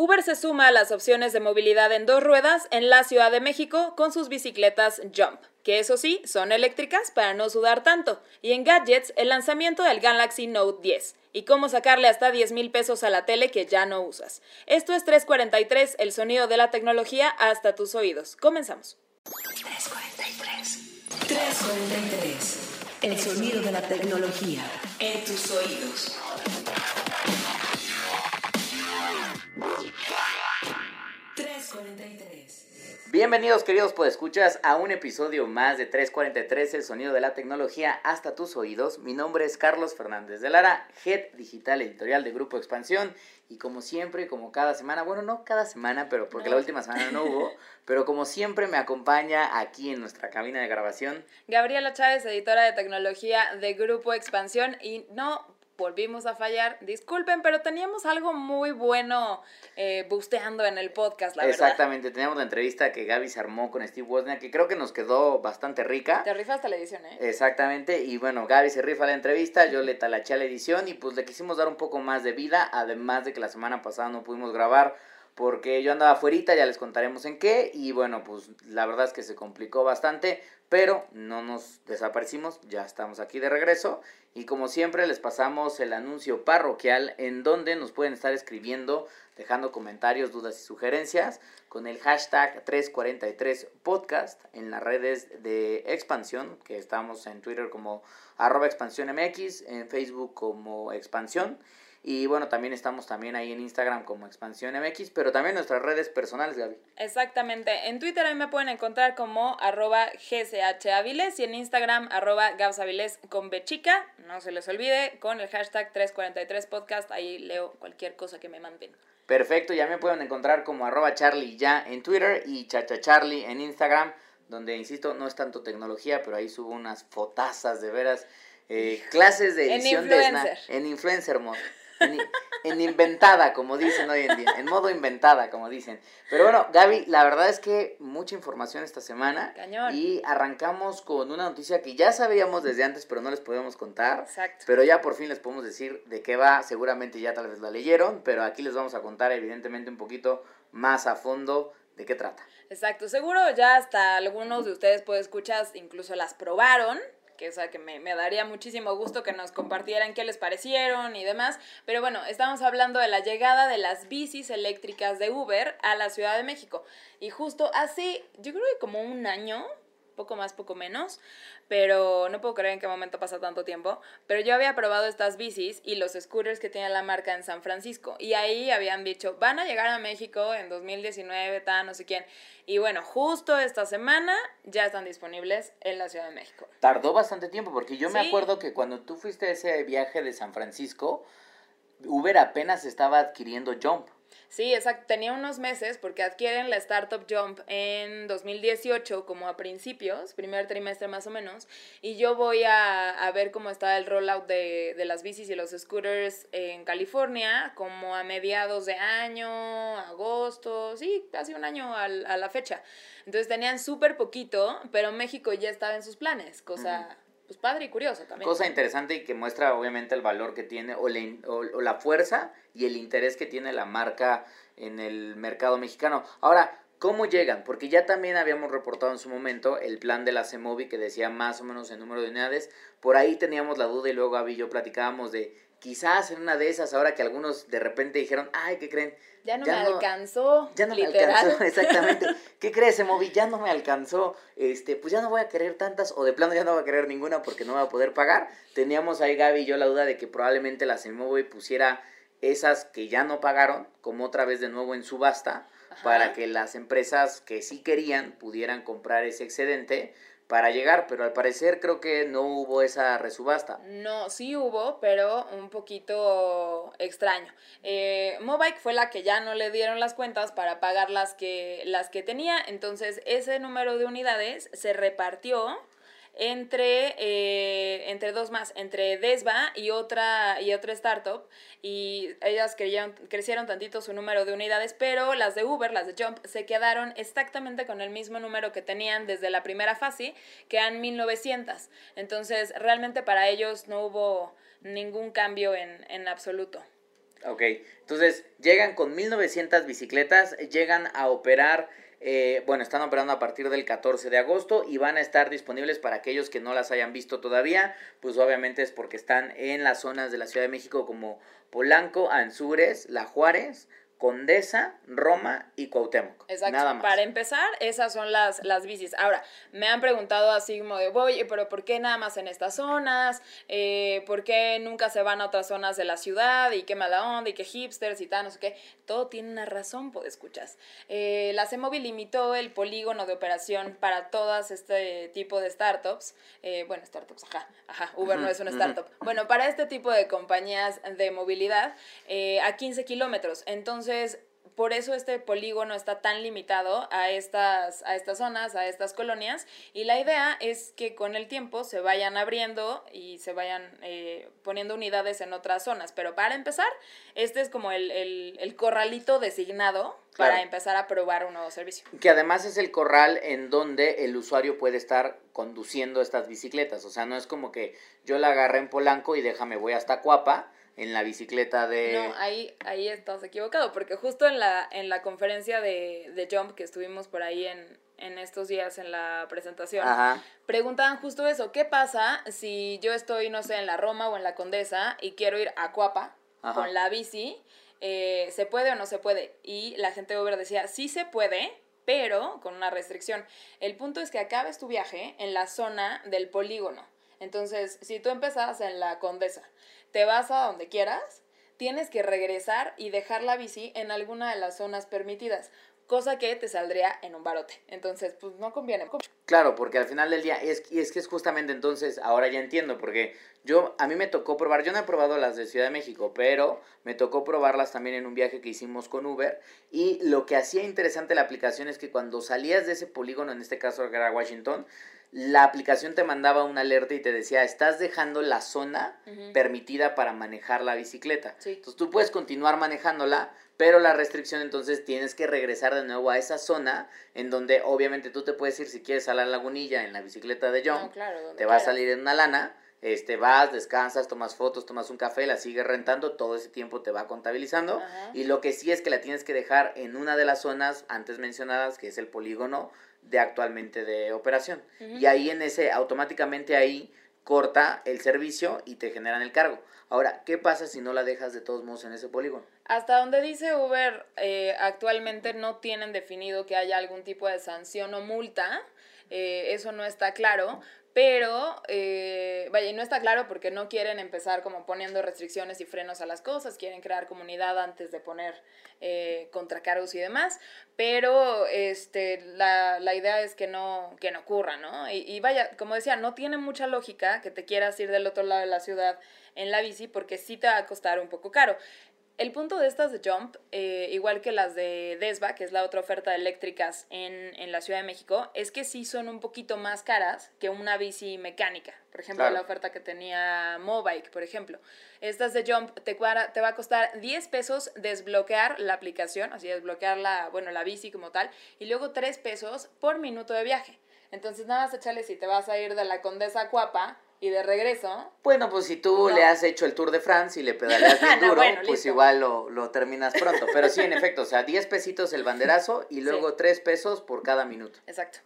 Uber se suma a las opciones de movilidad en dos ruedas en la Ciudad de México con sus bicicletas Jump, que eso sí, son eléctricas para no sudar tanto. Y en gadgets, el lanzamiento del Galaxy Note 10 y cómo sacarle hasta 10 mil pesos a la tele que ya no usas. Esto es 343, el sonido de la tecnología hasta tus oídos. Comenzamos. 343. 343. El sonido de la tecnología en tus oídos. Bienvenidos queridos podescuchas a un episodio más de 343, el sonido de la tecnología hasta tus oídos. Mi nombre es Carlos Fernández de Lara, Head Digital Editorial de Grupo Expansión. Y como siempre, como cada semana, bueno, no cada semana, pero porque la última semana no hubo, pero como siempre me acompaña aquí en nuestra cabina de grabación Gabriela Chávez, editora de tecnología de Grupo Expansión. Y no volvimos a fallar. Disculpen, pero teníamos algo muy bueno eh, busteando en el podcast, la Exactamente, teníamos la entrevista que Gaby se armó con Steve Wozniak, que creo que nos quedó bastante rica. Te rifaste la edición, ¿eh? Exactamente, y bueno, Gaby se rifa la entrevista, yo le talaché la edición y pues le quisimos dar un poco más de vida, además de que la semana pasada no pudimos grabar porque yo andaba afuera, ya les contaremos en qué, y bueno, pues la verdad es que se complicó bastante, pero no nos desaparecimos, ya estamos aquí de regreso, y como siempre les pasamos el anuncio parroquial en donde nos pueden estar escribiendo, dejando comentarios, dudas y sugerencias con el hashtag 343podcast en las redes de expansión, que estamos en Twitter como arroba MX, en Facebook como expansión. Y bueno, también estamos también ahí en Instagram como Expansión MX, pero también nuestras redes personales, Gaby. Exactamente. En Twitter ahí me pueden encontrar como arroba gchaviles y en Instagram arroba con bechica. No se les olvide, con el hashtag 343podcast. Ahí leo cualquier cosa que me manden. Perfecto, ya me pueden encontrar como arroba charlie ya en Twitter y chachacharlie en Instagram, donde, insisto, no es tanto tecnología, pero ahí subo unas fotazas de veras. Eh, clases de edición en influencer. de En influencer mode en, inventada, como dicen hoy en día, en modo inventada, como dicen. Pero bueno, Gaby, la verdad es que mucha información esta semana. Cañón. Y arrancamos con una noticia que ya sabíamos desde antes, pero no les podemos contar. Exacto. Pero ya por fin les podemos decir de qué va. Seguramente ya tal vez la leyeron, pero aquí les vamos a contar evidentemente un poquito más a fondo de qué trata. Exacto, seguro ya hasta algunos de ustedes puede escuchar, incluso las probaron que, o sea, que me, me, daría muchísimo gusto que nos compartieran qué les parecieron y demás. Pero bueno, estamos hablando de la llegada de las bicis eléctricas de Uber a la Ciudad de México. Y justo hace, yo creo que como un año, poco más, poco menos, pero no puedo creer en qué momento pasa tanto tiempo, pero yo había probado estas bicis y los scooters que tiene la marca en San Francisco y ahí habían dicho, van a llegar a México en 2019, tal, no sé quién. Y bueno, justo esta semana ya están disponibles en la Ciudad de México. Tardó bastante tiempo porque yo me acuerdo que cuando tú fuiste a ese viaje de San Francisco, Uber apenas estaba adquiriendo Jump. Sí, exacto. Tenía unos meses porque adquieren la Startup Jump en 2018, como a principios, primer trimestre más o menos. Y yo voy a, a ver cómo está el rollout de, de, las bicis y los scooters en California, como a mediados de año, agosto, sí, casi un año al, a la fecha. Entonces tenían súper poquito, pero México ya estaba en sus planes, cosa pues padre y curioso también. Cosa interesante y que muestra obviamente el valor que tiene o, le, o, o, la fuerza y el interés que tiene la marca en el mercado mexicano. Ahora, ¿cómo llegan? Porque ya también habíamos reportado en su momento el plan de la CEMOVI que decía más o menos el número de unidades. Por ahí teníamos la duda y luego Gaby y yo platicábamos de quizás en una de esas, ahora que algunos de repente dijeron, ay, ¿qué creen? Ya no ya me no, alcanzó. Ya no literal. me alcanzó, exactamente. ¿Qué crees, Emovi? Ya no me alcanzó. Este, pues ya no voy a querer tantas, o de plano ya no voy a querer ninguna porque no voy a poder pagar. Teníamos ahí Gaby y yo la duda de que probablemente la Semovi pusiera esas que ya no pagaron, como otra vez de nuevo en subasta, Ajá. para que las empresas que sí querían pudieran comprar ese excedente para llegar, pero al parecer creo que no hubo esa resubasta. No, sí hubo, pero un poquito extraño. Eh, Mobike fue la que ya no le dieron las cuentas para pagar las que, las que tenía, entonces ese número de unidades se repartió entre, eh, entre dos más, entre Desva y otra, y otra startup, y ellas creyeron, crecieron tantito su número de unidades, pero las de Uber, las de Jump, se quedaron exactamente con el mismo número que tenían desde la primera fase, que eran 1900. Entonces, realmente para ellos no hubo ningún cambio en, en absoluto. Ok, entonces llegan con 1900 bicicletas, llegan a operar, eh, bueno, están operando a partir del 14 de agosto y van a estar disponibles para aquellos que no las hayan visto todavía, pues obviamente es porque están en las zonas de la Ciudad de México como Polanco, Anzures, La Juárez, Condesa, Roma y Cuauhtémoc. Exacto. Nada más. Para empezar, esas son las, las bicis. Ahora, me han preguntado así como de, oye, pero ¿por qué nada más en estas zonas? Eh, ¿Por qué nunca se van a otras zonas de la ciudad? ¿Y qué mala onda? ¿Y qué hipsters? Y tal, no sé qué. Todo tiene una razón, pues escuchas. Eh, la CEMOVIL limitó el polígono de operación para todas este tipo de startups. Eh, bueno, startups, ajá, ajá. Uber no es una startup. Bueno, para este tipo de compañías de movilidad, eh, a 15 kilómetros. Entonces, por eso este polígono está tan limitado a estas, a estas zonas, a estas colonias, y la idea es que con el tiempo se vayan abriendo y se vayan eh, poniendo unidades en otras zonas. Pero para empezar, este es como el, el- el corralito designado para empezar a probar un nuevo servicio. Que además es el corral en donde el usuario puede estar conduciendo estas bicicletas. O sea, no es como que yo la agarré en Polanco y déjame, voy hasta Cuapa en la bicicleta de... No, ahí, ahí estás equivocado, porque justo en la, en la conferencia de, de Jump que estuvimos por ahí en, en estos días en la presentación, Ajá. preguntaban justo eso, ¿qué pasa si yo estoy, no sé, en la Roma o en la Condesa y quiero ir a Cuapa Ajá. con la bici? Eh, ¿Se puede o no se puede? Y la gente de Uber decía, sí se puede, pero con una restricción. El punto es que acabes tu viaje en la zona del polígono. Entonces, si tú empezas en la Condesa, te vas a donde quieras, tienes que regresar y dejar la bici en alguna de las zonas permitidas, cosa que te saldría en un barote. Entonces, pues no conviene. Claro, porque al final del día es, y es que es justamente entonces, ahora ya entiendo, porque yo, a mí me tocó probar, yo no he probado las de Ciudad de México, pero me tocó probarlas también en un viaje que hicimos con Uber, y lo que hacía interesante la aplicación es que cuando salías de ese polígono, en este caso era Washington, la aplicación te mandaba una alerta y te decía, estás dejando la zona permitida para manejar la bicicleta. Sí. Entonces tú puedes continuar manejándola, pero la restricción entonces tienes que regresar de nuevo a esa zona en donde obviamente tú te puedes ir si quieres a la lagunilla en la bicicleta de John, No, claro, te va a salir en una lana, este vas, descansas, tomas fotos, tomas un café, la sigues rentando, todo ese tiempo te va contabilizando Ajá. y lo que sí es que la tienes que dejar en una de las zonas antes mencionadas, que es el polígono de actualmente de operación. Y ahí en ese automáticamente ahí corta el servicio y te generan el cargo. Ahora, ¿qué pasa si no la dejas de todos modos en ese polígono? Hasta donde dice Uber, eh, actualmente no tienen definido que haya algún tipo de sanción o multa. eh, eso no está claro. Pero, eh, vaya, y no está claro porque no quieren empezar como poniendo restricciones y frenos a las cosas, quieren crear comunidad antes de poner eh, contracargos y demás, pero este, la, la idea es que no, que no ocurra, ¿no? Y, y vaya, como decía, no tiene mucha lógica que te quieras ir del otro lado de la ciudad en la bici porque sí te va a costar un poco caro. El punto de estas de Jump, eh, igual que las de Desva, que es la otra oferta de eléctricas en, en la Ciudad de México, es que sí son un poquito más caras que una bici mecánica. Por ejemplo, Claro. la oferta que tenía Mobike, por ejemplo. Estas de Jump te, cuadra- te va a costar 10 pesos desbloquear la aplicación, así desbloquear la, bueno, la bici como tal, y luego 3 pesos por minuto de viaje. Entonces nada más échale si te vas a ir de la Condesa a Cuapa y de regreso, Bueno, pues si tú No. le has hecho el Tour de France y le pedaleas bien No, duro, bueno, pues listo. igual lo, lo terminas pronto. Pero sí, en efecto, o sea, 10 pesitos el banderazo y luego 3 pesos por cada minuto. Exacto.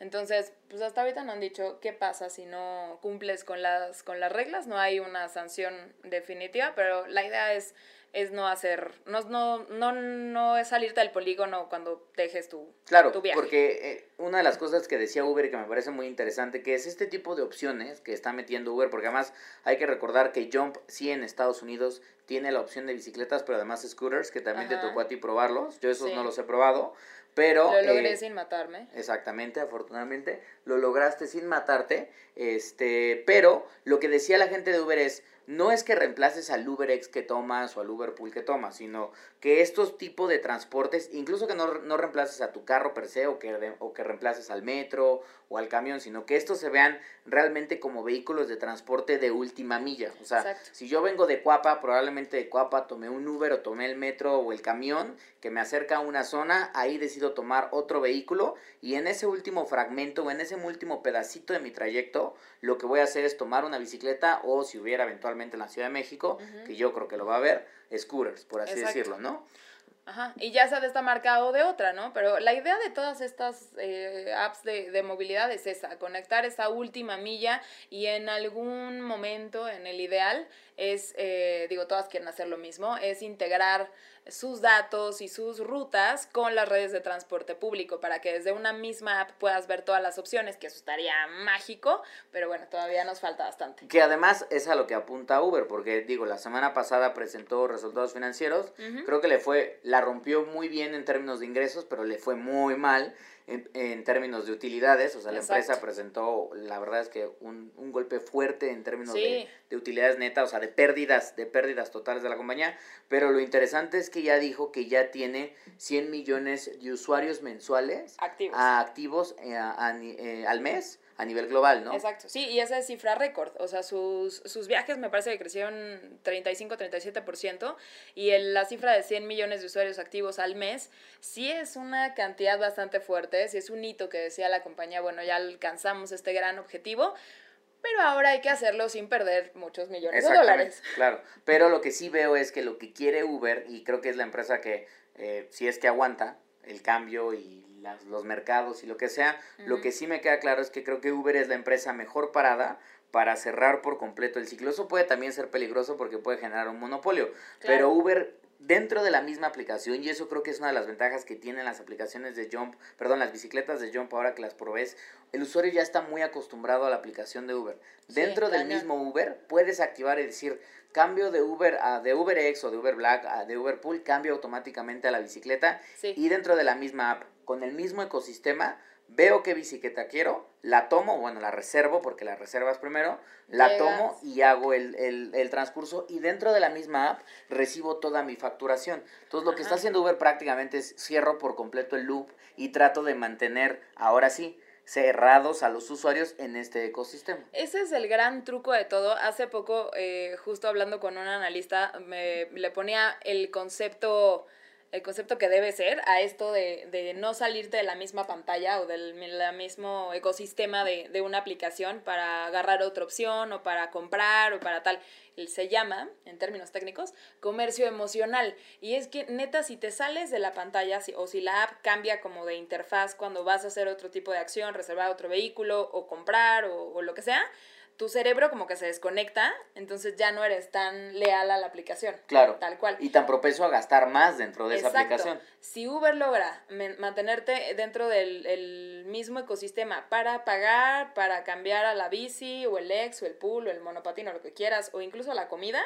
Entonces, pues hasta ahorita no han dicho qué pasa si no cumples con las, con las reglas. No hay una sanción definitiva, pero la idea es, es no hacer, no, no, no, no es salirte del polígono cuando dejes tu, Claro, tu viaje. porque eh, una de las cosas que decía Uber y que me parece muy interesante, que es este tipo de opciones que está metiendo Uber, porque además hay que recordar que Jump sí en Estados Unidos tiene la opción de bicicletas, pero además scooters, que también te tocó a ti probarlos. Yo esos Sí. no los he probado, pero... Lo logré eh, sin matarme. Exactamente, afortunadamente lo lograste sin matarte, este, pero lo que decía la gente de Uber es, no es que reemplaces al UberX que tomas o al Uberpool que tomas, sino que estos tipos de transportes, incluso que no, no reemplaces a tu carro per se o que, o que reemplaces al metro o al camión, sino que estos se vean realmente como vehículos de transporte de última milla. O sea, Exacto. si yo vengo de Cuapa, probablemente de Coapa tomé un Uber o tomé el metro o el camión que me acerca a una zona, ahí decido tomar otro vehículo y en ese último fragmento o en ese último pedacito de mi trayecto, lo que voy a hacer es tomar una bicicleta o si hubiera eventualmente en la Ciudad de México, que yo creo que lo va a haber, scooters, por así decirlo, ¿no? Ajá, y ya sea de esta marca o de otra, ¿no? Pero la idea de todas estas eh, apps de, de, movilidad es esa, conectar esa última milla y en algún momento, en el ideal, es, eh, digo, todas quieren hacer lo mismo, es integrar sus datos y sus rutas con las redes de transporte público para que desde una misma app puedas ver todas las opciones, que eso estaría mágico, pero bueno, todavía nos falta bastante. Que además es a lo que apunta Uber, porque digo, la semana pasada presentó resultados financieros, creo que le fue, la rompió muy bien en términos de ingresos, pero le fue muy mal en, términos de utilidades, o sea, la empresa presentó, la verdad es que un, un golpe fuerte en términos de, de, utilidades netas, o sea, de pérdidas, de pérdidas totales de la compañía, pero lo interesante es que ya dijo que ya tiene 100 millones de usuarios mensuales activos, activos eh, eh, al mes, a nivel global, ¿no? Exacto, sí, y esa es cifra récord, o sea, sus, sus viajes me parece que crecieron 35-37% y el, la cifra de 100 millones de usuarios activos al mes sí es una cantidad bastante fuerte, sí es un hito que decía la compañía, bueno, ya alcanzamos este gran objetivo, pero ahora hay que hacerlo sin perder muchos millones de dólares. Claro, pero lo que sí veo es que lo que quiere Uber, y creo que es la empresa que eh, si es que aguanta el cambio y los mercados y lo que sea. Lo que sí me queda claro es que creo que Uber es la empresa mejor parada para cerrar por completo el ciclo. Eso puede también ser peligroso porque puede generar un monopolio. Pero Uber dentro de la misma aplicación, y eso creo que es una de las ventajas que tienen las aplicaciones de Jump, perdón, las bicicletas de Jump ahora que las probes, el usuario ya está muy acostumbrado a la aplicación de Uber. dentro del mismo Uber puedes activar y decir, cambio de Uber a de UberX o de Uber Black a de Uber Pool, cambio automáticamente a la bicicleta y dentro de la misma app, con el mismo ecosistema, veo qué bicicleta quiero, la tomo, bueno, la reservo porque la reservas primero, la tomo y hago el, el, el, transcurso y dentro de la misma app recibo toda mi facturación. Entonces lo que está haciendo Uber prácticamente es cierro por completo el loop y trato de mantener, ahora sí, cerrados a los usuarios en este ecosistema. Ese es el gran truco de todo. Hace poco, eh, justo hablando con un analista, me le ponía el concepto el concepto que debe ser a esto de, de no salirte de la misma pantalla o del mismo ecosistema de, de, una aplicación para agarrar otra opción o para comprar o para tal. Se llama, en términos técnicos, comercio emocional. Y es que neta, si te sales de la pantalla si, o si la app cambia como de interfaz cuando vas a hacer otro tipo de acción, reservar otro vehículo o comprar o, o lo que sea, tu cerebro como que se desconecta, entonces ya no eres tan leal a la aplicación. Claro. Tal cual. Y tan propenso a gastar más dentro de esa aplicación. Si Uber logra mantenerte dentro del mismo ecosistema para pagar, para cambiar a la bici o el ex o el pool o el monopatín o lo que quieras, o incluso a la comida,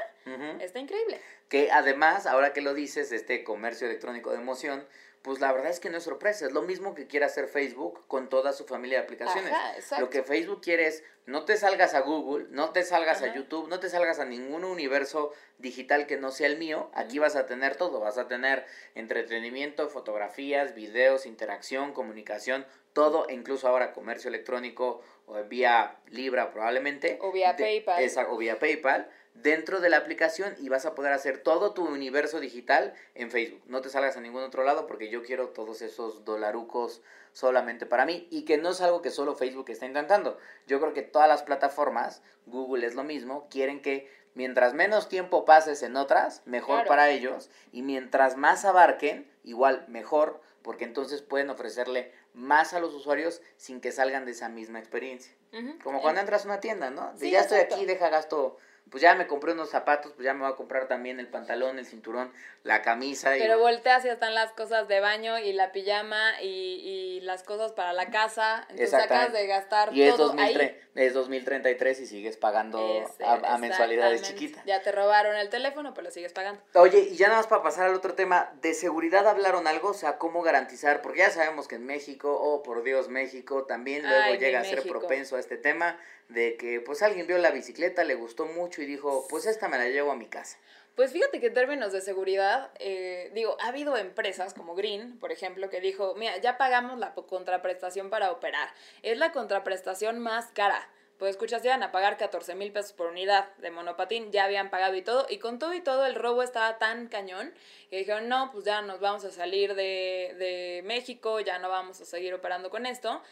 está increíble. Que además, ahora que lo dices, este comercio electrónico de emoción, pues la verdad es que no es sorpresa, es lo mismo que quiere hacer Facebook con toda su familia de aplicaciones. lo que Facebook quiere es no te salgas a Google, no te salgas a YouTube, no te salgas a ningún universo digital que no sea el mío, aquí vas a tener todo, vas a tener entretenimiento, fotografías, videos, interacción, comunicación, todo, incluso ahora comercio electrónico o vía Libra probablemente. O vía PayPal. Esa, o vía PayPal dentro de la aplicación y vas a poder hacer todo tu universo digital en Facebook. No te salgas a ningún otro lado porque yo quiero todos esos dolarucos solamente para mí y que no es algo que solo Facebook está intentando. Yo creo que todas las plataformas, Google es lo mismo, quieren que mientras menos tiempo pases en otras, mejor para ellos y mientras más abarquen, igual mejor porque entonces pueden ofrecerle más a los usuarios sin que salgan de esa misma experiencia. Como cuando entras a una tienda, ¿no? De ya estoy aquí, deja gasto pues ya me compré unos zapatos, pues ya me voy a comprar también el pantalón, el cinturón, la camisa. Pero volteas y están las cosas de baño y la pijama y, y las cosas para la casa. Entonces acabas de gastar y es todo ahí. Es 2033 y sigues pagando a, mensualidades chiquitas. Ya te robaron el teléfono, pero lo sigues pagando. Oye, y ya nada más para pasar al otro tema, ¿de seguridad hablaron algo? O sea, ¿cómo garantizar? Porque ya sabemos que en México, oh por Dios, México también luego llega a ser propenso a este tema de que pues alguien vio la bicicleta, le gustó mucho y dijo, pues esta me la llevo a mi casa. Pues fíjate que en términos de seguridad, eh, digo, ha habido empresas como Green, por ejemplo, que dijo, mira, ya pagamos la contraprestación para operar. Es la contraprestación más cara pues escuchas, iban a pagar 14 mil pesos por unidad de monopatín, ya habían pagado y todo, y con todo y todo el robo estaba tan cañón que dijeron, no, pues ya nos vamos a salir de, de México, ya no vamos a seguir operando con esto.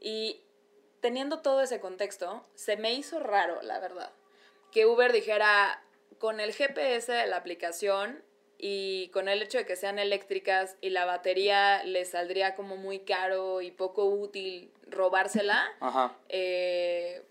Y teniendo todo ese contexto, se me hizo raro, la verdad, que Uber dijera, con el GPS de la aplicación y con el hecho de que sean eléctricas y la batería les saldría como muy caro y poco útil robársela, Ajá. eh,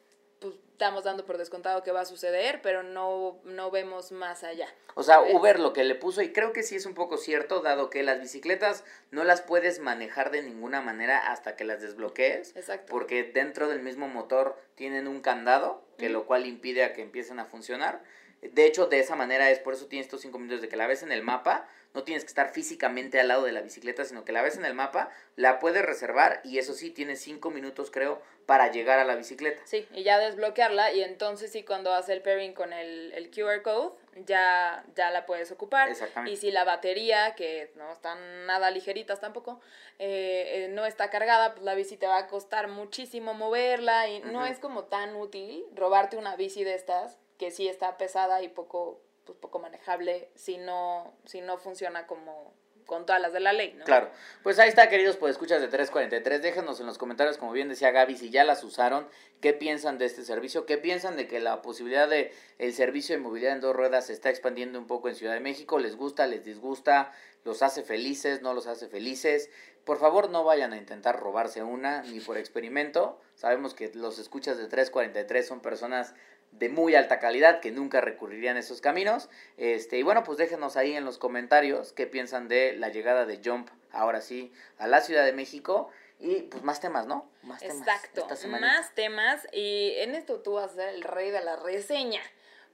estamos dando por descontado que va a suceder, pero no, no vemos más allá. O sea. Uber lo que le puso, y creo que sí es un poco cierto, dado que las bicicletas no las puedes manejar de ninguna manera hasta que las desbloquees. Exacto. Porque dentro del mismo motor tienen un candado, que lo cual impide a que empiecen a funcionar. De hecho, de esa manera es por eso tienes estos cinco minutos de que la ves en el mapa, no tienes que estar físicamente al lado de la bicicleta, sino que la ves en el mapa, la puedes reservar y eso sí, tienes cinco minutos creo para llegar a la bicicleta. Sí, y ya desbloquearla y entonces sí cuando hace el pairing con el, el QR code ya, ya la puedes ocupar. Exactamente. Y si la batería, que no están nada ligeritas tampoco, eh, eh, no está cargada, pues la bici te va a costar muchísimo moverla y no es como tan útil robarte una bici de estas que sí está pesada y poco, pues poco manejable si no, si no funciona como con todas las de la ley, ¿no? Claro, pues ahí está, queridos, pues escuchas de 343. Déjenos en los comentarios, como bien decía Gaby, si ya las usaron, qué piensan de este servicio, qué piensan de que la posibilidad de el servicio de movilidad en dos ruedas se está expandiendo un poco en Ciudad de México, les gusta, les disgusta, los hace felices, no los hace felices. Por favor, no vayan a intentar robarse una, ni por experimento. Sabemos que los escuchas de 343 son personas de muy alta calidad que nunca recurrirían a esos caminos. Este, y bueno, pues déjenos ahí en los comentarios qué piensan de la llegada de Jump, ahora sí, a la Ciudad de México. Y pues más temas, ¿no? Más temas. Exacto, más temas y en esto tú vas a ser el rey de la reseña,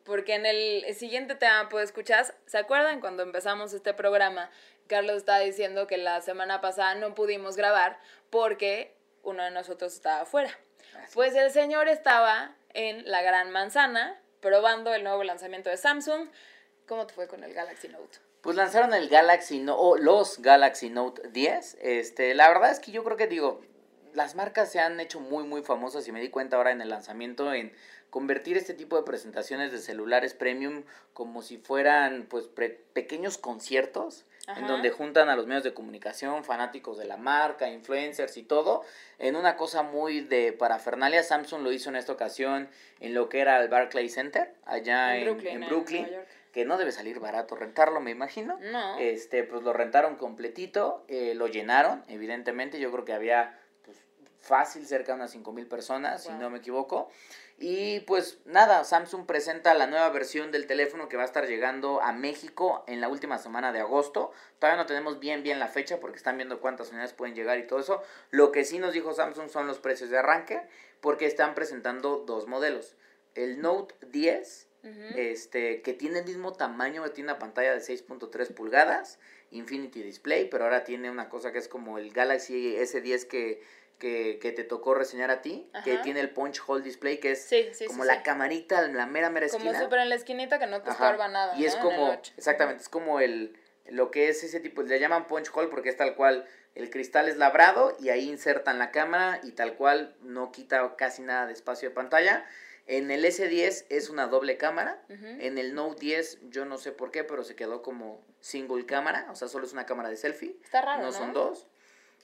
porque en el siguiente tema, pues escuchas, ¿se acuerdan cuando empezamos este programa? Carlos estaba diciendo que la semana pasada no pudimos grabar porque uno de nosotros estaba afuera. Así Pues el señor estaba en la Gran Manzana probando el nuevo lanzamiento de Samsung. ¿Cómo te fue con el Galaxy Note? Pues lanzaron el Galaxy No o los Galaxy Note 10. Este, la verdad es que yo creo que digo, las marcas se han hecho muy muy famosas y me di cuenta ahora en el lanzamiento en convertir este tipo de presentaciones de celulares premium como si fueran pues pequeños conciertos Ajá. en donde juntan a los medios de comunicación, fanáticos de la marca, influencers y todo, en una cosa muy de parafernalia. Samsung lo hizo en esta ocasión en lo que era el Barclays Center, allá en, en Brooklyn, Nueva York. que no debe salir barato rentarlo, me imagino. No. Este, pues lo rentaron completito, eh, lo llenaron, evidentemente, yo creo que había pues, fácil cerca de unas 5 mil personas, si Wow. no me equivoco. Y pues nada, Samsung presenta la nueva versión del teléfono que va a estar llegando a México en la última semana de agosto. Todavía no tenemos bien bien la fecha porque están viendo cuántas unidades pueden llegar y todo eso. Lo que sí nos dijo Samsung son los precios de arranque porque están presentando dos modelos. El Note 10 Ujú. este, que tiene el mismo tamaño, tiene una pantalla de 6.3 pulgadas, Infinity Display, pero ahora tiene una cosa que es como el Galaxy S10 que, que, que te tocó reseñar a ti, que tiene el Punch Hole Display, que es Sí, sí, como sí, la camarita, la mera, mera Como esquina. súper en la esquinita que no te estorba nada. Y es como, exactamente, es como el, lo que es ese tipo, le llaman punch hole porque es tal cual, el cristal es labrado y ahí insertan la cámara y tal cual no quita casi nada de espacio de pantalla. En el S10 es una doble cámara. En el Note 10 yo no sé por qué, pero se quedó como single cámara, o sea, solo es una cámara de selfie. Está raro, no ¿no? son dos.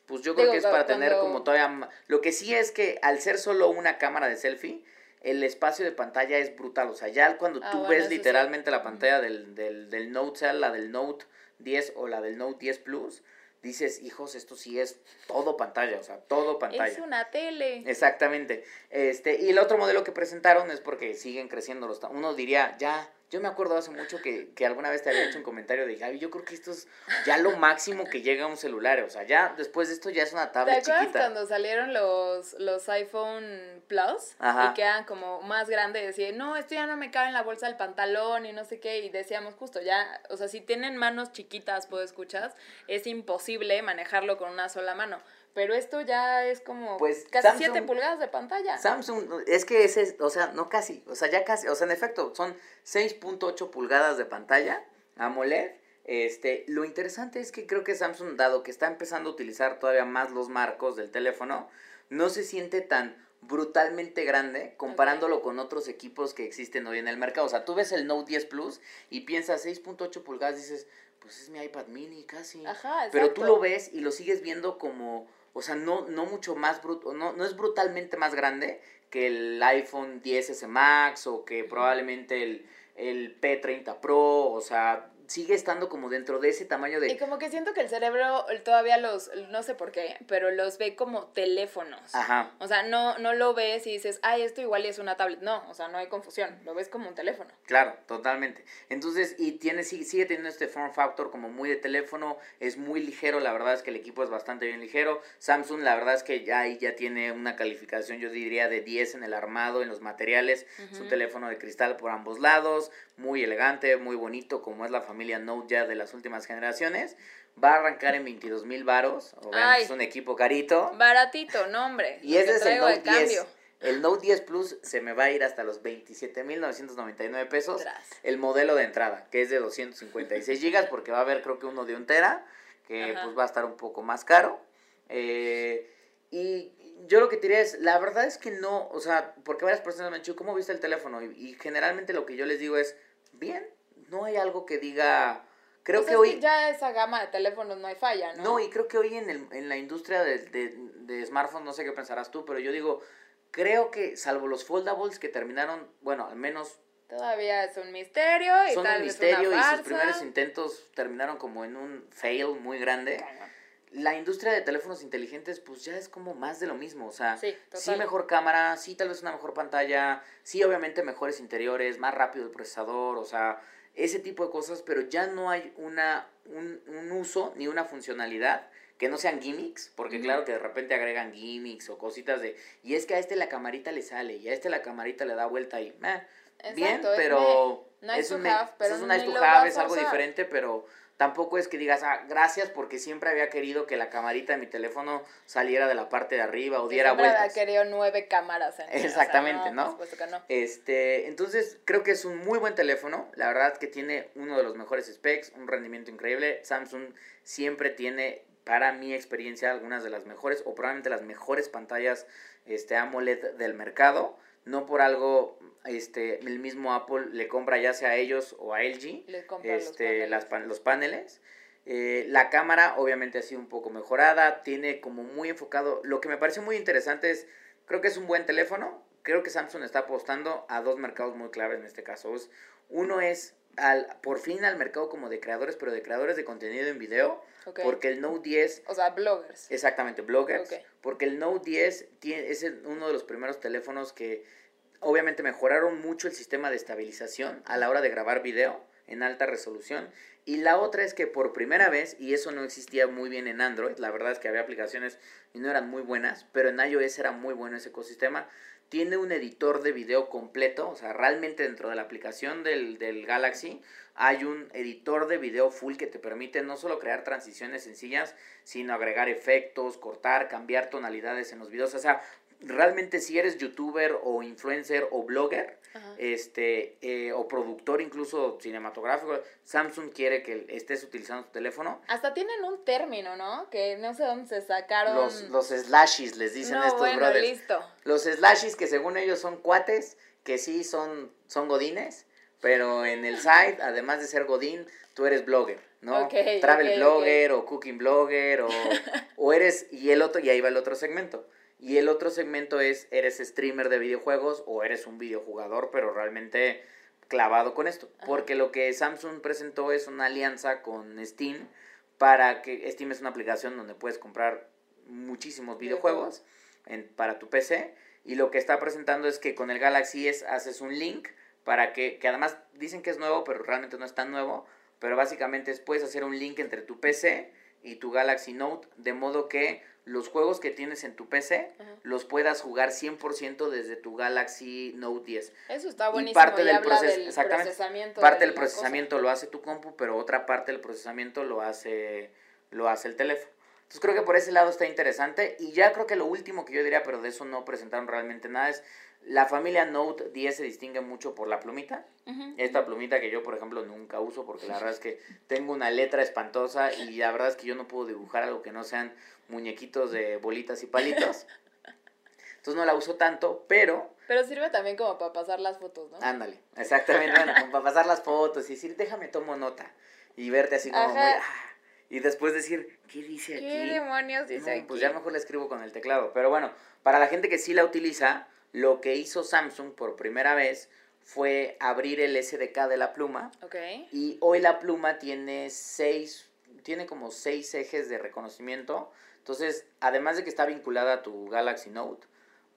Pues yo creo Digo, que es para tener como todavía... Lo que sí es que al ser solo una cámara de selfie, el espacio de pantalla es brutal. O sea, ya cuando Ah, tú bueno, ves sí. literalmente la pantalla del, del, del Note, sea la del Note 10 o la del Note 10 Plus, dices, hijos, esto sí es todo pantalla, o sea, todo pantalla. Es una tele. Exactamente. Este, y el otro modelo que presentaron es porque siguen creciendo los... Uno diría, ya, yo me acuerdo hace mucho que, que alguna vez te había hecho un comentario de Gaby, yo creo que esto es ya lo máximo que llega a un celular, o sea, ya después de esto ya es una ¿Te tablet acuerdas chiquita. cuando salieron los, los iPhone Plus? Ajá. Y que eran como más grandes y decían, no, esto ya no me cabe en la bolsa del pantalón y no sé qué. Y decíamos justo, ya, o sea, si tienen manos chiquitas, puedo escuchar, es imposible manejarlo con una sola mano. Pero esto ya es como Pues, casi Samsung- 7 pulgadas de pantalla. Samsung, es que ese, es- o sea, no casi, o sea, ya casi, o sea, en efecto, son 6.8 pulgadas de pantalla AMOLED. Este, lo interesante es que creo que Samsung, dado que está empezando a utilizar todavía más los marcos del teléfono, no se siente tan brutalmente grande comparándolo con otros equipos que existen hoy en el mercado. O sea, tú ves el Note 10 Plus y piensas 6.8 pulgadas, dices, pues es mi iPad mini casi. Ajá, Pero tú lo ves y lo sigues viendo como, o sea, no, no mucho más bruto, no, no es brutalmente más grande que el iPhone 10S Max o que probablemente el, el P30 Pro, o sea, sigue estando como dentro de ese tamaño Y de... como que siento que el cerebro todavía los, no sé por qué, pero los ve como teléfonos. Ajá. O sea, no, no lo ves y dices, ay, esto igual y es una tablet. No, o sea, no hay confusión. Lo ves como un teléfono. Claro, totalmente. Entonces, y tiene, sigue, sigue teniendo este form factor como muy de teléfono, es muy ligero, la verdad es que el equipo es bastante bien ligero. Samsung, la verdad es que ya ahí ya tiene una calificación, yo diría, de 10 en el armado, en los materiales. Es un teléfono de cristal por ambos lados, muy elegante, muy bonito, como es la familia Note ya de las últimas generaciones. Va a arrancar en 22 mil varos, es un equipo carito. Baratito, no, hombre. Y ese es el Note 10. cambio. El Note 10 Plus se me va a ir hasta los 27.999 pesos. Tras. El modelo de entrada, que es de 256 gigas, porque va a haber creo que uno de un tera, que Ajá. pues va a estar un poco más caro. Eh, y yo lo que te diría es, la verdad es que no, o sea, porque varias personas me han dicho, ¿cómo viste el teléfono? Y, y generalmente lo que yo les digo es, bien, no hay algo que diga, creo Pues que es hoy... ya esa gama de teléfonos no hay falla, ¿no? No, y creo que hoy en, el, en la industria de, de, de smartphones, no sé qué pensarás tú, pero yo digo, creo que salvo los foldables que terminaron, bueno, al menos Todavía es un misterio y son tal un vez misterio una y sus primeros intentos terminaron como en un fail muy grande. La industria de teléfonos inteligentes pues ya es como más de lo mismo, o sea, Sí, sí mejor cámara, sí tal vez una mejor pantalla, sí obviamente mejores interiores, más rápido el procesador, o sea, ese tipo de cosas, pero ya no hay una, un, un uso ni una funcionalidad que no sean gimmicks, porque Ujú. claro que de repente agregan gimmicks o cositas de, y es que a este la camarita le sale, y a este la camarita le da vuelta y, meh, bien, Exacto, es pero me- nice es un, me- have, pero es un ni nice to have, es algo diferente, pero tampoco es que digas, ah, gracias porque siempre había querido que la camarita de mi teléfono saliera de la parte de arriba o diera siempre había vueltas. querido nueve cámaras en él, o sea, Exactamente, ¿no? Por supuesto que no. Este, entonces creo que es un muy buen teléfono. La verdad que tiene uno de los mejores specs, un rendimiento increíble. Samsung siempre tiene, para mi experiencia, algunas de las mejores o probablemente las mejores pantallas este, AMOLED del mercado. No por algo, este, el mismo Apple le compra ya sea a ellos o a LG compran los este, paneles. las los paneles. Eh, la cámara obviamente ha sido un poco mejorada, tiene como muy enfocado, lo que me parece muy interesante es, creo que es un buen teléfono, creo que Samsung está apostando a dos mercados muy claves en este caso. Uno es al, por fin al mercado como de creadores, pero de creadores de contenido en video, porque el Note 10 O sea, bloggers. Exactamente, bloggers. Porque el Note 10 tiene, es uno de los primeros teléfonos que obviamente mejoraron mucho el sistema de estabilización a la hora de grabar video en alta resolución. Y la otra es que por primera vez, y eso no existía muy bien en Android, la verdad es que había aplicaciones y no eran muy buenas, pero en iOS era muy bueno ese ecosistema. Tiene un editor de video completo, o sea, realmente dentro de la aplicación del, del Galaxy hay un editor de video full que te permite no solo crear transiciones sencillas, sino agregar efectos, cortar, cambiar tonalidades en los videos. O sea, realmente si eres youtuber o influencer o blogger, Ajá. este, eh, o productor incluso cinematográfico, Samsung quiere que estés utilizando tu teléfono. Hasta tienen un término, ¿no? Que no sé dónde se sacaron. Los, los slashes les dicen no, estos bueno, brothers. listo. Los slashes que según ellos son cuates, que sí son, son godines, pero en el site, además de ser godín, tú eres blogger, ¿no? Travel blogger o cooking blogger o, o eres, y el otro, y ahí va el otro segmento. Y el otro segmento es, eres streamer de videojuegos o eres un videojugador, pero realmente clavado con esto. Ajá. Porque lo que Samsung presentó es una alianza con Steam para que Steam es una aplicación donde puedes comprar muchísimos videojuegos en, para tu PC. Y lo que está presentando es que con el Galaxy S haces un link para que, que además dicen que es nuevo, pero realmente no es tan nuevo. Pero básicamente es, puedes hacer un link entre tu PC y tu Galaxy Note, de modo que los juegos que tienes en tu PC Ajá. los puedas jugar 100% desde tu Galaxy Note 10. Eso está buenísimo. parte y del habla proces- del exactamente. procesamiento. Parte de del cosa. procesamiento lo hace tu compu, pero otra parte del procesamiento lo hace, lo hace el teléfono. Entonces creo que por ese lado está interesante. Y ya creo que lo último que yo diría, pero de eso no presentaron realmente nada, es la familia Note 10 se distingue mucho por la plumita. Esta plumita que yo, por ejemplo, nunca uso porque la verdad es que tengo una letra espantosa y la verdad es que yo no puedo dibujar algo que no sean muñequitos de bolitas y palitos. Entonces no la uso tanto, pero Pero sirve también como para pasar las fotos, ¿no? ándale, exactamente, bueno, como para pasar las fotos y decir, déjame tomo nota y verte así como Ajá. muy, ah, y después decir, ¿qué dice aquí? ¿Qué demonios dice No, pues ya mejor la escribo con el teclado. Pero bueno, para la gente que sí la utiliza, lo que hizo Samsung por primera vez fue abrir el SDK de la pluma. Ok. Y hoy la pluma tiene seis, tiene como seis ejes de reconocimiento. Entonces, además de que está vinculada a tu Galaxy Note,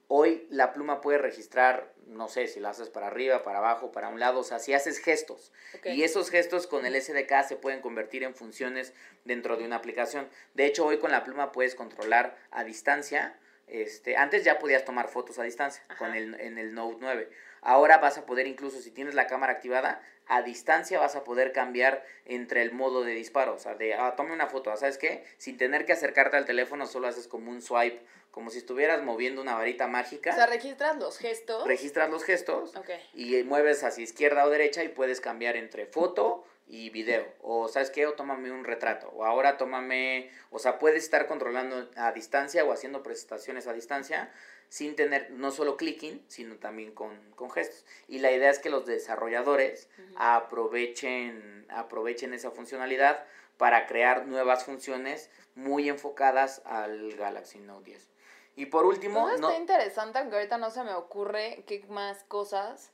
hoy la pluma puede registrar, no sé, si la haces para arriba, para abajo, para un lado, o sea, si haces gestos. Y esos gestos con el SDK se pueden convertir en funciones dentro de una aplicación. De hecho, hoy con la pluma puedes controlar a distancia. Este, antes ya podías tomar fotos a distancia Ajá. con el, en el Note 9. Ahora vas a poder incluso si tienes la cámara activada, a distancia vas a poder cambiar entre el modo de disparo. O sea, de, ah, tome una foto, ¿sabes qué? Sin tener que acercarte al teléfono, solo haces como un swipe, como si estuvieras moviendo una varita mágica. O sea, registras los gestos. registras los gestos Ok. y mueves hacia izquierda o derecha y puedes cambiar entre foto y video. O sabes qué, o tómame un retrato. O ahora tómame, o sea, puedes estar controlando a distancia o haciendo presentaciones a distancia sin tener no solo clicking, sino también con, con gestos. Y la idea es que los desarrolladores aprovechen, aprovechen esa funcionalidad para crear nuevas funciones muy enfocadas al Galaxy Note 10. Y por último, Todo no, está interesante, aunque ahorita no se me ocurre qué más cosas,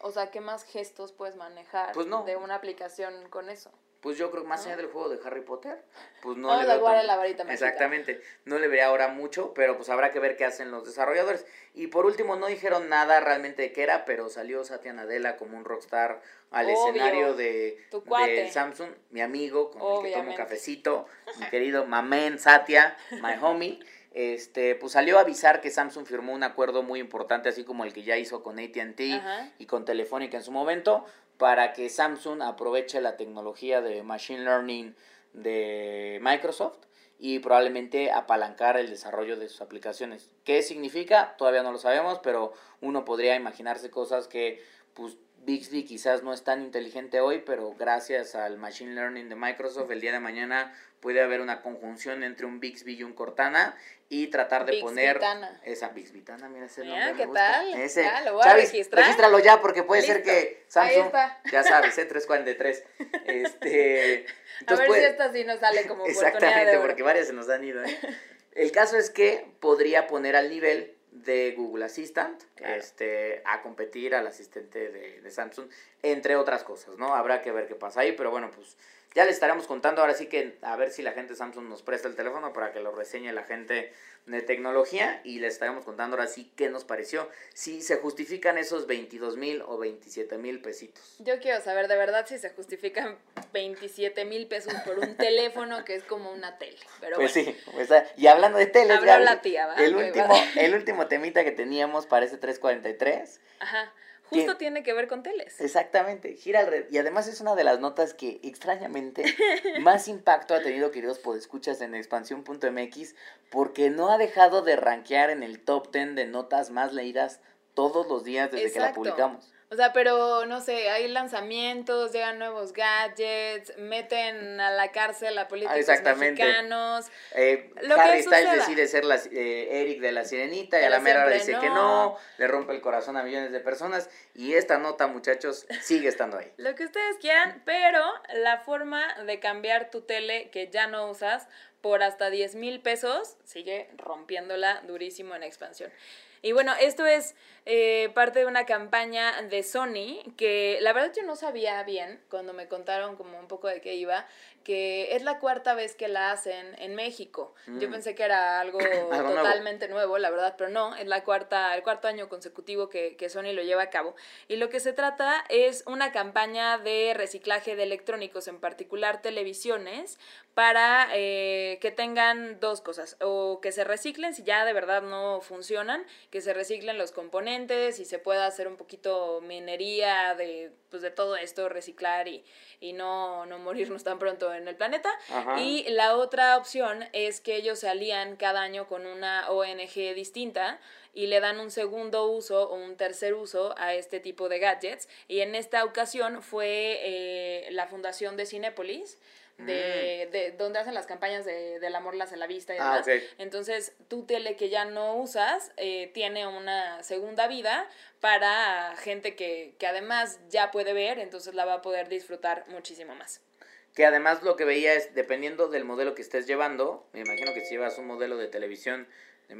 o sea, qué más gestos puedes manejar Pues no. de una aplicación con eso. Pues yo creo que más ¿No? allá del juego de Harry Potter, pues no Vamos le a veo la varita. Exactamente, no le vería ahora mucho, pero pues habrá que ver qué hacen los desarrolladores. Y por último, no dijeron nada realmente de qué era, pero salió Satya Nadella como un rockstar al Obvio. escenario de. Samsung, mi amigo, con el que tomo cafecito, mi querido Mamen Satya, my homie. Este, pues salió a avisar que Samsung firmó un acuerdo muy importante, así como el que ya hizo con ATT y con Telefónica en su momento, para que Samsung aproveche la tecnología de Machine Learning de Microsoft y probablemente apalancar el desarrollo de sus aplicaciones. ¿Qué significa? Todavía no lo sabemos, pero uno podría imaginarse cosas que pues Bixby quizás no es tan inteligente hoy, pero gracias al Machine Learning de Microsoft el día de mañana puede haber una conjunción entre un Bixby y un Cortana y tratar de poner Bixbitana. esa Bixbitana, mira ese Mira, nombre me ¿qué gusta. tal? Ese, Ya, lo voy a Chavis, registrar. regístralo ya porque puede ser Listo. que Ahí Samsung, está. ya sabes, ¿eh? 343. Este, A ver puede- si esta sí nos sale como oportunidad de Exactamente, porque varias se nos han ido. ¿eh? El caso es que podría poner al nivel de Google Assistant Claro. este, a competir al asistente de, de Samsung, entre otras cosas, ¿no? Habrá que ver qué pasa ahí, pero bueno, pues ya les estaremos contando ahora sí que a ver si la gente de Samsung nos presta el teléfono para que lo reseñe la gente de tecnología y les estaremos contando ahora sí qué nos pareció, si se justifican esos 22 mil o 27 mil pesitos. Yo quiero saber de verdad si se justifican 27 mil pesos por un teléfono que es como una tele. Pero Pues bueno. sí, pues, y hablando de la tía, ¿va? el último, el último temita que teníamos para este 343, Ajá. Justo Tien- tiene que ver con teles. exactamente, gira alrededor, y además es una de las notas que extrañamente más impacto ha tenido, queridos podescuchas, en expansión.mx, porque no ha dejado de rankear en el top 10 de notas más leídas todos los días desde que la publicamos. O sea, pero no sé, hay lanzamientos, llegan nuevos gadgets, meten a la cárcel a políticos exactamente. mexicanos. Eh, Lo Harry Styles decide ser la, eh, Eric de la Sirenita y a la mera hora dice que no. no, le rompe el corazón a millones de personas y esta nota, muchachos, sigue estando ahí. Lo que ustedes quieran, pero la forma de cambiar tu tele que ya no usas por hasta 10 mil pesos sigue rompiéndola durísimo en expansión. Y bueno, esto es eh, parte de una campaña de Sony que la verdad yo no sabía bien cuando me contaron como un poco de qué iba, que es la cuarta vez que la hacen en México. Yo Mm. pensé que era algo, Algo nuevo. totalmente nuevo, la verdad, pero no, es la cuarta, el cuarto año consecutivo que, que Sony lo lleva a cabo. Y lo que se trata es una campaña de reciclaje de electrónicos, en particular televisiones, para eh, que tengan dos cosas, o que se reciclen si ya de verdad no funcionan, que se reciclen los componentes y se pueda hacer un poquito minería de, pues, de todo esto, reciclar y, y no, no morirnos tan pronto en el planeta. Ajá. Y la otra opción es que ellos se alían cada año con una ONG distinta y le dan un segundo uso o un tercer uso a este tipo de gadgets. Y en esta ocasión fue eh, la fundación de Cinépolis, de, de donde hacen las campañas de, del amor las en la vista y Ah, demás. Entonces, tu tele que ya no usas eh, tiene una segunda vida para gente que, que además ya puede ver, entonces la va a poder disfrutar muchísimo más. Que además lo que veía es, dependiendo del modelo que estés llevando, me imagino que si llevas un modelo de televisión de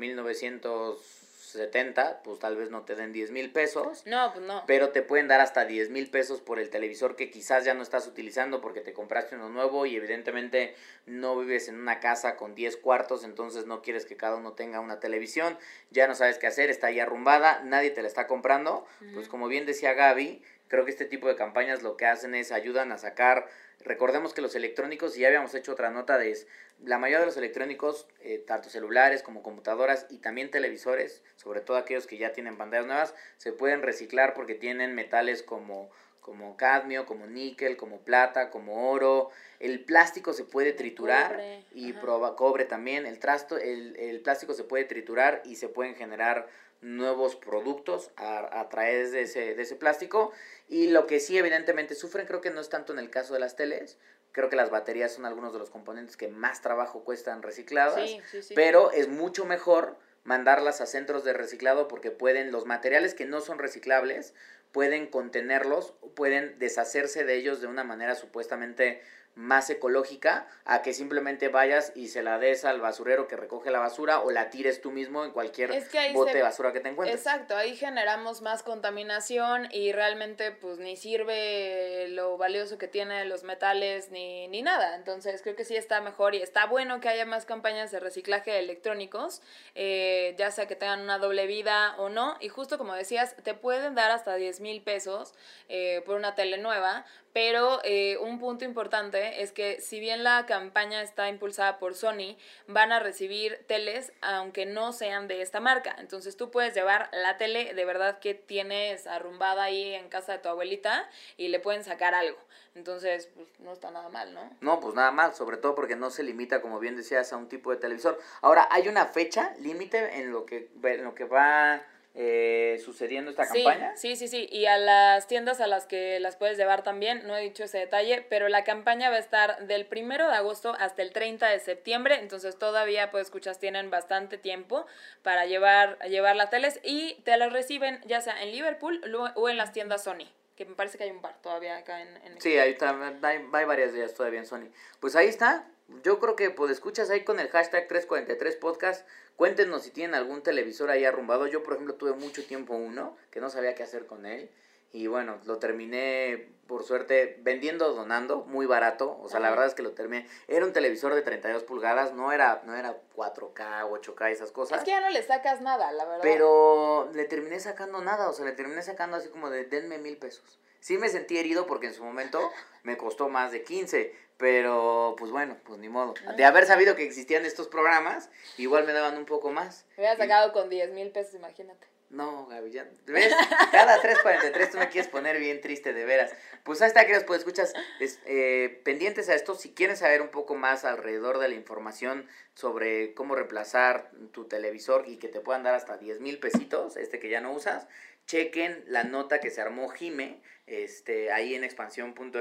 1970, pues tal vez no te den 10 mil pesos. No, pues no. Pero te pueden dar hasta 10 mil pesos por el televisor que quizás ya no estás utilizando porque te compraste uno nuevo y evidentemente no vives en una casa con 10 cuartos, entonces no quieres que cada uno tenga una televisión, ya no sabes qué hacer, está ahí arrumbada, nadie te la está comprando. Pues como bien decía Gaby, creo que este tipo de campañas lo que hacen es ayudan a sacar, recordemos que los electrónicos, y ya habíamos hecho otra nota de es, la mayoría de los electrónicos, eh, tanto celulares como computadoras y también televisores, sobre todo aquellos que ya tienen pantallas nuevas, se pueden reciclar porque tienen metales como como cadmio, como níquel, como plata, como oro. El plástico se puede triturar cobre, y proba- cobre también. El, trasto, el, el plástico se puede triturar y se pueden generar nuevos productos a, a través de ese, de ese plástico. Y lo que sí evidentemente sufren, creo que no es tanto en el caso de las teles, creo que las baterías son algunos de los componentes que más trabajo cuestan recicladas, Sí, sí, sí. pero es mucho mejor mandarlas a centros de reciclado porque pueden, los materiales que no son reciclables, pueden contenerlos, pueden deshacerse de ellos de una manera supuestamente más ecológica a que simplemente vayas y se la des al basurero que recoge la basura o la tires tú mismo en cualquier Es que bote se- de basura que te encuentres. Exacto, ahí generamos más contaminación y realmente pues ni sirve lo valioso que tiene los metales ni, ni nada. Entonces creo que sí está mejor y está bueno que haya más campañas de reciclaje de electrónicos, eh, ya sea que tengan una doble vida o no. Y justo como decías, te pueden dar hasta 10 mil pesos eh, por una tele nueva, pero eh, un punto importante es que si bien la campaña está impulsada por Sony, van a recibir teles aunque no sean de esta marca. Entonces tú puedes llevar la tele de verdad que tienes arrumbada ahí en casa de tu abuelita y le pueden sacar algo. Entonces, pues no está nada mal, ¿no? No, pues nada mal, sobre todo porque no se limita, como bien decías, a un tipo de televisor. Ahora, ¿hay una fecha límite en lo que en lo que va eh, sucediendo esta Sí, campaña? sí, sí, sí. Y a las tiendas a las que las puedes llevar también, no he dicho ese detalle, pero la campaña va a estar del primero de agosto hasta el 30 de septiembre, entonces todavía, pues escuchas, tienen bastante tiempo para llevar, llevar las teles y te las reciben ya sea en Liverpool o en las tiendas Sony, que me parece que hay un par todavía acá en... en Sí, hay, tam- hay, hay varias de ellas todavía en Sony. Pues ahí está. Yo creo que pues escuchas ahí con el hashtag 343podcast. Cuéntenos si tienen algún televisor ahí arrumbado. Yo, por ejemplo, tuve mucho tiempo uno que no sabía qué hacer con él. Y bueno, lo terminé, por suerte, vendiendo o donando, muy barato. O sea, la verdad es que lo terminé. Era un televisor de 32 pulgadas, no era, no era 4K, 8K, esas cosas. Es que ya no le sacas nada, la verdad. Pero le terminé sacando nada, o sea, le terminé sacando así como de denme mil pesos. Sí me sentí herido porque en su momento me costó más de 15, pero pues bueno, pues ni modo. De haber sabido que existían estos programas, igual me daban un poco más. Me hubiera sacado con 10 mil pesos, imagínate. No, Gaby, ya, ¿ves? Cada 3.43 tú me quieres poner bien triste, de veras. Pues ahí está, queridos, pues escuchas, es, eh, pendientes a esto, si quieren saber un poco más alrededor de la información sobre cómo reemplazar tu televisor y que te puedan dar hasta 10 mil pesitos, este que ya no usas, chequen la nota que se armó Jime, este, ahí en expansión.mx,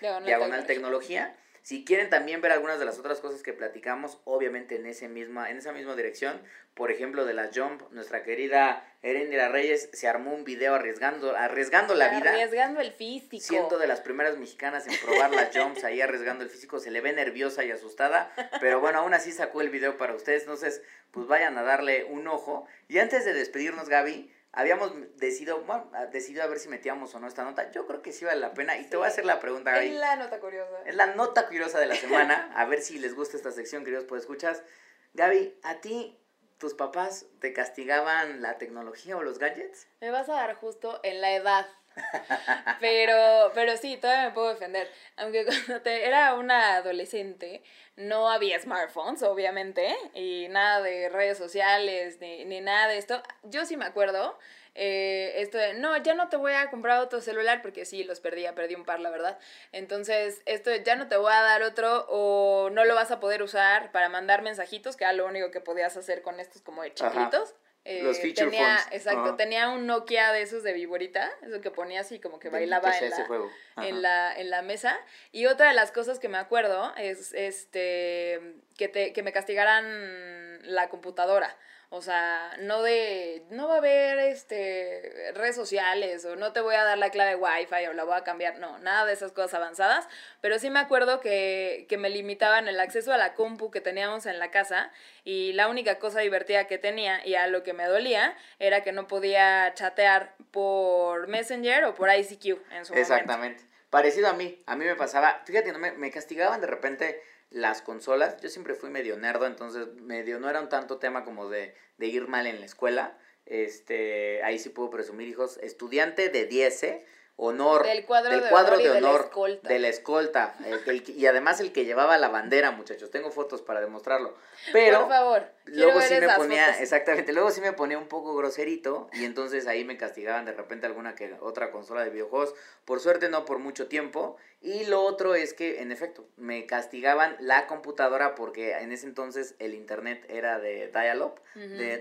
Diagonal diagonal tecnología. Si quieren también ver algunas de las otras cosas que platicamos, obviamente en, ese misma, en esa misma dirección, por ejemplo de la Jump, nuestra querida Erendira Reyes se armó un video arriesgando, arriesgando la vida. Arriesgando el físico. Siendo de las primeras mexicanas en probar las jumps, ahí arriesgando el físico, se le ve nerviosa y asustada, pero bueno, aún así sacó el video para ustedes, entonces pues vayan a darle un ojo. Y antes de despedirnos, Gaby, habíamos decidido, bueno, decidido a ver si metíamos o no esta nota, yo creo que sí vale la pena, y te voy a hacer la pregunta, Gaby. Es la nota curiosa. Es la nota curiosa de la semana. A ver si les gusta esta sección, queridos pues escuchas. Gaby, ¿a ti tus papás te castigaban la tecnología o los gadgets? Me vas a dar justo en la edad. Pero, pero sí, todavía me puedo defender. Aunque cuando te, era una adolescente, no había smartphones, obviamente, y nada de redes sociales, ni, ni nada de esto. Yo sí me acuerdo, eh, esto de, no, ya no te voy a comprar otro celular, porque sí, los perdía, perdí un par, la verdad. Entonces, esto de, ya no te voy a dar otro, o no lo vas a poder usar para mandar mensajitos, que era lo único que podías hacer con estos como de chiquitos. Eh, Los feature tenía, phones. exacto, tenía un Nokia de esos de viborita, eso que ponía así como que bailaba en la, juego. En la, en la mesa. Y otra de las cosas que me acuerdo es este que te, que me castigaran la computadora. O sea, no de, no va a haber este redes sociales o no te voy a dar la clave Wi-Fi o la voy a cambiar. No, nada de esas cosas avanzadas. Pero sí me acuerdo que, que me limitaban el acceso a la compu que teníamos en la casa y la única cosa divertida que tenía y a lo que me dolía era que no podía chatear por Messenger o por ICQ en su momento. Exactamente. Parecido a mí. A mí me pasaba, fíjate, me, me castigaban de repente las consolas. Yo siempre fui medio nerdo, entonces medio no era un tanto tema como de, de ir mal en la escuela. Este, ahí sí puedo presumir, hijos, estudiante de 10, ¿eh? honor. Del cuadro de cuadro honor de honor, escolta. de la escolta, el y además el que llevaba la bandera, muchachos. Tengo fotos para demostrarlo. Pero Por favor, quiero Luego sí me ponía, fotos. exactamente, luego sí me ponía un poco groserito y entonces ahí me castigaban de repente alguna que otra consola de videojuegos. Por suerte no por mucho tiempo. Y lo otro es que, en efecto, me castigaban la computadora porque en ese entonces el internet era de dial-up. de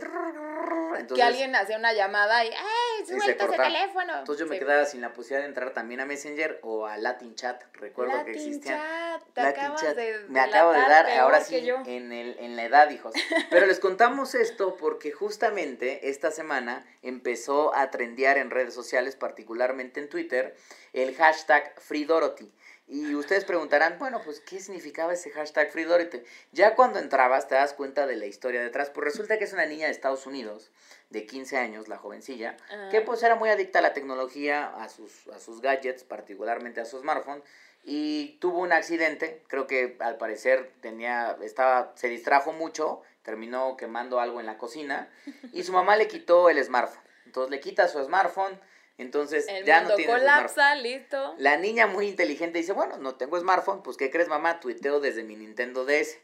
entonces, que alguien hacía una llamada y ¡ay, suelta ese teléfono! entonces yo me Sí. quedaba sin la posibilidad de entrar también a Messenger o a Latin Chat. Recuerdo que existían. Chat, te Latin acabas Chat. de Me acabo de dar, ahora sí, en, el, en la edad, hijos. Pero les contamos esto porque justamente esta semana empezó a trendear en redes sociales, particularmente en Twitter, el hashtag FreeDorothy. Y ustedes preguntarán, bueno, pues, ¿qué significaba ese hashtag FreeDorothy? Ya cuando entrabas te das cuenta de la historia detrás. Pues resulta que es una niña de Estados Unidos, de 15 años, la jovencilla, Ah. que pues era muy adicta a la tecnología, a sus, a sus gadgets, particularmente a su smartphone, y tuvo un accidente, creo que al parecer tenía, estaba, se distrajo mucho, terminó quemando algo en la cocina, y su mamá le quitó el smartphone. Entonces le quita su smartphone, entonces El ya mundo no tiene colapsa, listo. La niña muy inteligente dice, bueno, no tengo smartphone, pues ¿qué crees mamá? Tuiteo desde mi Nintendo DS.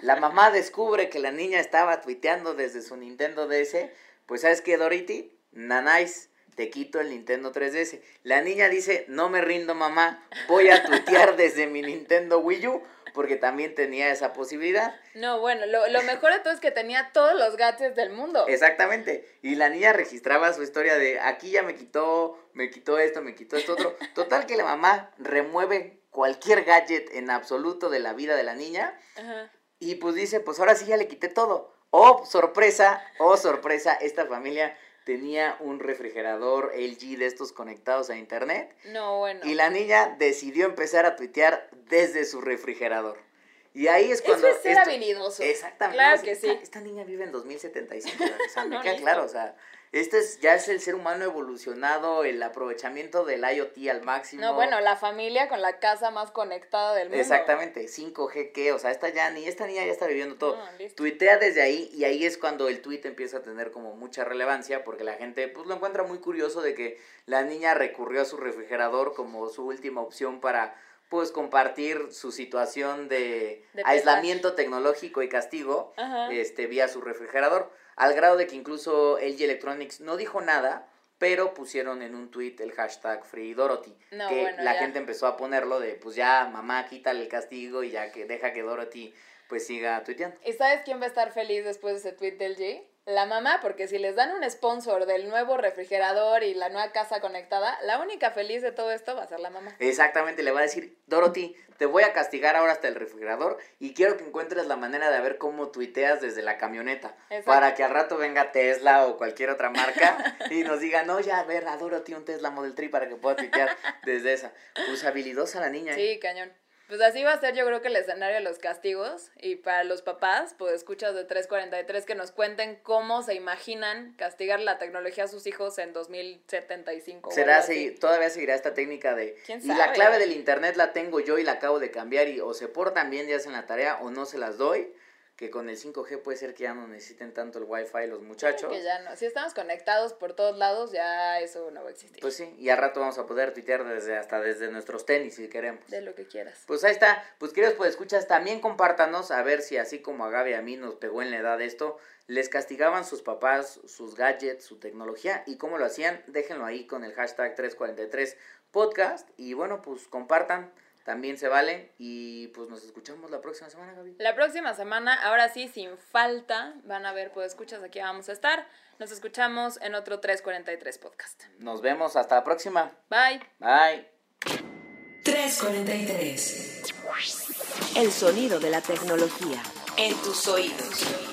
La mamá descubre que la niña estaba tuiteando desde su Nintendo DS. Pues ¿sabes qué, Dorothy? Nanais, te quito el Nintendo 3DS. La niña dice, no me rindo mamá, voy a tuitear desde mi Nintendo Wii U, porque también tenía esa posibilidad. No, bueno, lo, lo mejor de todo es que tenía todos los gadgets del mundo. Exactamente. Y la niña registraba su historia de aquí ya me quitó, me quitó esto, me quitó esto otro. Total que la mamá remueve cualquier gadget en absoluto de la vida de la niña Ajá. y pues dice, pues ahora sí ya le quité todo. Oh, sorpresa, oh, sorpresa, esta familia tenía un refrigerador LG de estos conectados a internet No, bueno. y la niña decidió empezar a tuitear desde su refrigerador. Y ahí es cuando... Eso es ser esto-. Exactamente. Claro no, que esta, sí. Esta niña vive en 2075, o sea, me No, queda claro, o sea, este es, ya es el ser humano evolucionado, el aprovechamiento del IoT al máximo. No, bueno, la familia con la casa más conectada del mundo. Exactamente, 5G, ¿qué? O sea, esta, ya, ni, esta niña ya está viviendo todo. No. Tuitea desde ahí y ahí es cuando el tweet empieza a tener como mucha relevancia porque la gente pues lo encuentra muy curioso de que la niña recurrió a su refrigerador como su última opción para pues compartir su situación de, De aislamiento tecnológico y castigo Ajá. este vía su refrigerador al grado de que incluso LG Electronics no dijo nada pero pusieron en un tweet el hashtag FreeDorothy, No, que bueno, la ya. gente empezó a ponerlo de, pues ya, mamá, quítale el castigo y ya que deja que Dorothy pues siga tuiteando. ¿Y sabes quién va a estar feliz después de ese tweet del G? La mamá, porque si les dan un sponsor del nuevo refrigerador y la nueva casa conectada, la única feliz de todo esto va a ser la mamá. Exactamente, le va a decir, Dorothy, te voy a castigar ahora hasta el refrigerador y quiero que encuentres la manera de ver cómo tuiteas desde la camioneta. Exacto. Para que al rato venga Tesla o cualquier otra marca y nos diga, no, ya, a ver, a Dorothy un Tesla Model 3 para que pueda tuitear desde esa. Pues habilidosa la niña. ¿eh? Sí, cañón. Pues así va a ser yo creo que el escenario de los castigos y para los papás, pues escuchas de 343 que nos cuenten cómo se imaginan castigar la tecnología a sus hijos en 2075. o Será así. todavía seguirá esta técnica de ¿Quién y la sabe? clave del internet la tengo yo y la acabo de cambiar y o se portan bien y hacen la tarea o no se las doy, que con el 5G puede ser que ya no necesiten tanto el wifi los muchachos. Que ya no. Si estamos conectados por todos lados, ya eso no va a existir. Pues sí, y al rato vamos a poder tuitear desde hasta desde nuestros tenis si queremos. de lo que quieras. Pues ahí está, pues queridos pues escuchas, también compártanos a ver si así como a Gaby a mí nos pegó en la edad esto, les castigaban sus papás, sus gadgets, su tecnología y cómo lo hacían, déjenlo ahí con el hashtag 343 podcast y bueno, pues compartan también se vale. Y pues nos escuchamos la próxima semana, Gaby. La próxima semana, ahora sí, sin falta, van a ver, pues escuchas, aquí vamos a estar. Nos escuchamos en otro 343 podcast. Nos vemos, hasta la próxima. Bye. Bye. 343. El sonido de la tecnología. En tus oídos.